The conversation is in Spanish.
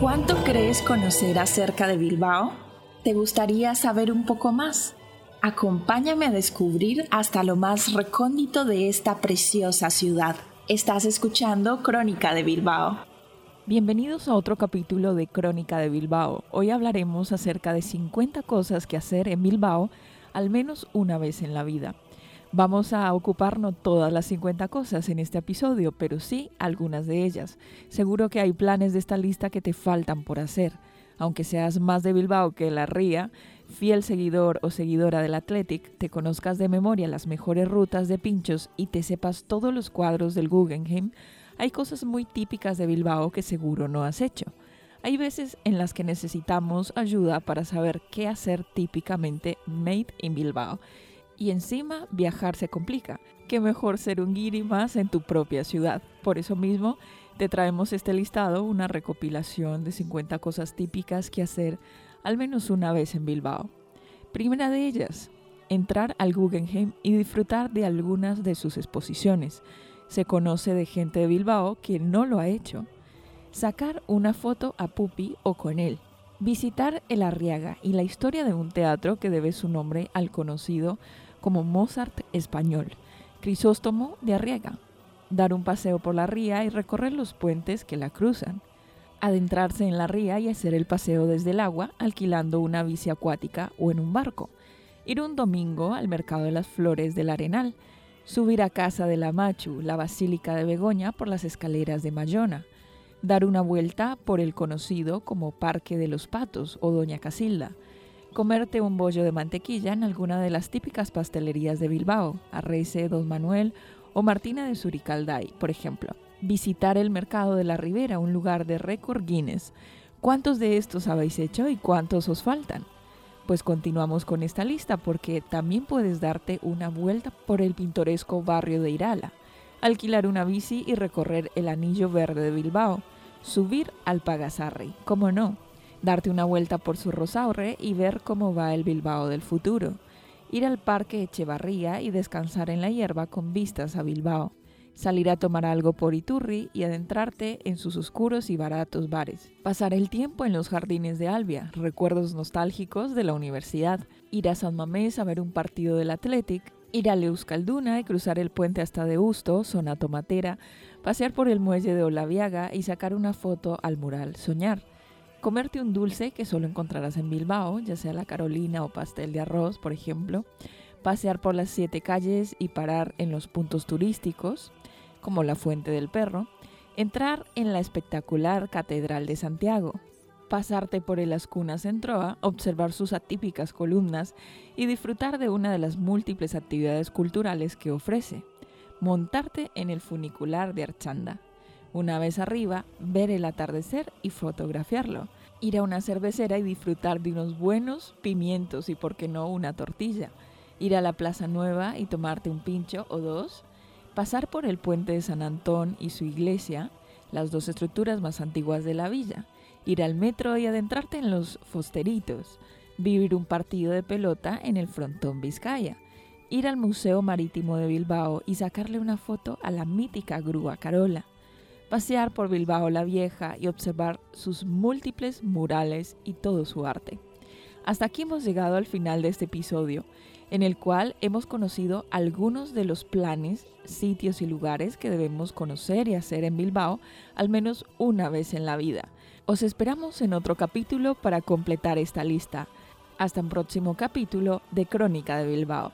¿Cuánto crees conocer acerca de Bilbao? ¿Te gustaría saber un poco más? Acompáñame a descubrir hasta lo más recóndito de esta preciosa ciudad. Estás escuchando Crónica de Bilbao. Bienvenidos a otro capítulo de Crónica de Bilbao. Hoy hablaremos acerca de 50 cosas que hacer en Bilbao al menos una vez en la vida. Vamos a ocuparnos todas las 50 cosas en este episodio, pero sí algunas de ellas. Seguro que hay planes de esta lista que te faltan por hacer. Aunque seas más de Bilbao que la Ría, fiel seguidor o seguidora del Athletic, te conozcas de memoria las mejores rutas de pinchos y te sepas todos los cuadros del Guggenheim, hay cosas muy típicas de Bilbao que seguro no has hecho. Hay veces en las que necesitamos ayuda para saber qué hacer típicamente made in Bilbao. Y encima viajar se complica. Qué mejor ser un guiri más en tu propia ciudad. Por eso mismo te traemos este listado, una recopilación de 50 cosas típicas que hacer al menos una vez en Bilbao. Primera de ellas, entrar al Guggenheim y disfrutar de algunas de sus exposiciones se conoce de gente de Bilbao que no lo ha hecho. Sacar una foto a Pupi o con él. Visitar el Arriaga y la historia de un teatro que debe su nombre al conocido como Mozart español, Crisóstomo de Arriaga. Dar un paseo por la ría y recorrer los puentes que la cruzan. Adentrarse en la ría y hacer el paseo desde el agua alquilando una bici acuática o en un barco. Ir un domingo al mercado de las flores del Arenal subir a casa de la Machu, la Basílica de Begoña, por las escaleras de Mayona, dar una vuelta por el conocido como Parque de los Patos o Doña Casilda, comerte un bollo de mantequilla en alguna de las típicas pastelerías de Bilbao, Arrece, Don Manuel o Martina de Suricalday, por ejemplo. Visitar el mercado de la Ribera, un lugar de récord Guinness. ¿Cuántos de estos habéis hecho y cuántos os faltan? Pues continuamos con esta lista porque también puedes darte una vuelta por el pintoresco barrio de Irala, alquilar una bici y recorrer el anillo verde de Bilbao, subir al Pagasarri, como no, darte una vuelta por su Rosaurre y ver cómo va el Bilbao del futuro, ir al parque Echevarría y descansar en la hierba con vistas a Bilbao, salir a tomar algo por Iturri y adentrarte en sus oscuros y baratos bares. Pasar el tiempo en los jardines de Albia, recuerdos nostálgicos de la universidad. Ir a San Mamés a ver un partido del Athletic. Ir a Leuskalduna y cruzar el puente hasta Deusto, zona tomatera. Pasear por el muelle de Olaviaga y sacar una foto al mural Soñar. Comerte un dulce que solo encontrarás en Bilbao, ya sea la Carolina o pastel de arroz, por ejemplo pasear por las siete calles y parar en los puntos turísticos, como la Fuente del Perro, entrar en la espectacular Catedral de Santiago, pasarte por el Ascuna Centroa, observar sus atípicas columnas y disfrutar de una de las múltiples actividades culturales que ofrece, montarte en el funicular de Archanda. Una vez arriba, ver el atardecer y fotografiarlo, ir a una cervecera y disfrutar de unos buenos pimientos y, por qué no, una tortilla, ir a la Plaza Nueva y tomarte un pincho o dos, pasar por el puente de San Antón y su iglesia, las dos estructuras más antiguas de la villa, ir al metro y adentrarte en los fosteritos, vivir un partido de pelota en el frontón Vizcaya, ir al Museo Marítimo de Bilbao y sacarle una foto a la mítica grúa Carola, pasear por Bilbao la Vieja y observar sus múltiples murales y todo su arte. Hasta aquí hemos llegado al final de este episodio en el cual hemos conocido algunos de los planes, sitios y lugares que debemos conocer y hacer en Bilbao al menos una vez en la vida. Os esperamos en otro capítulo para completar esta lista. Hasta un próximo capítulo de Crónica de Bilbao.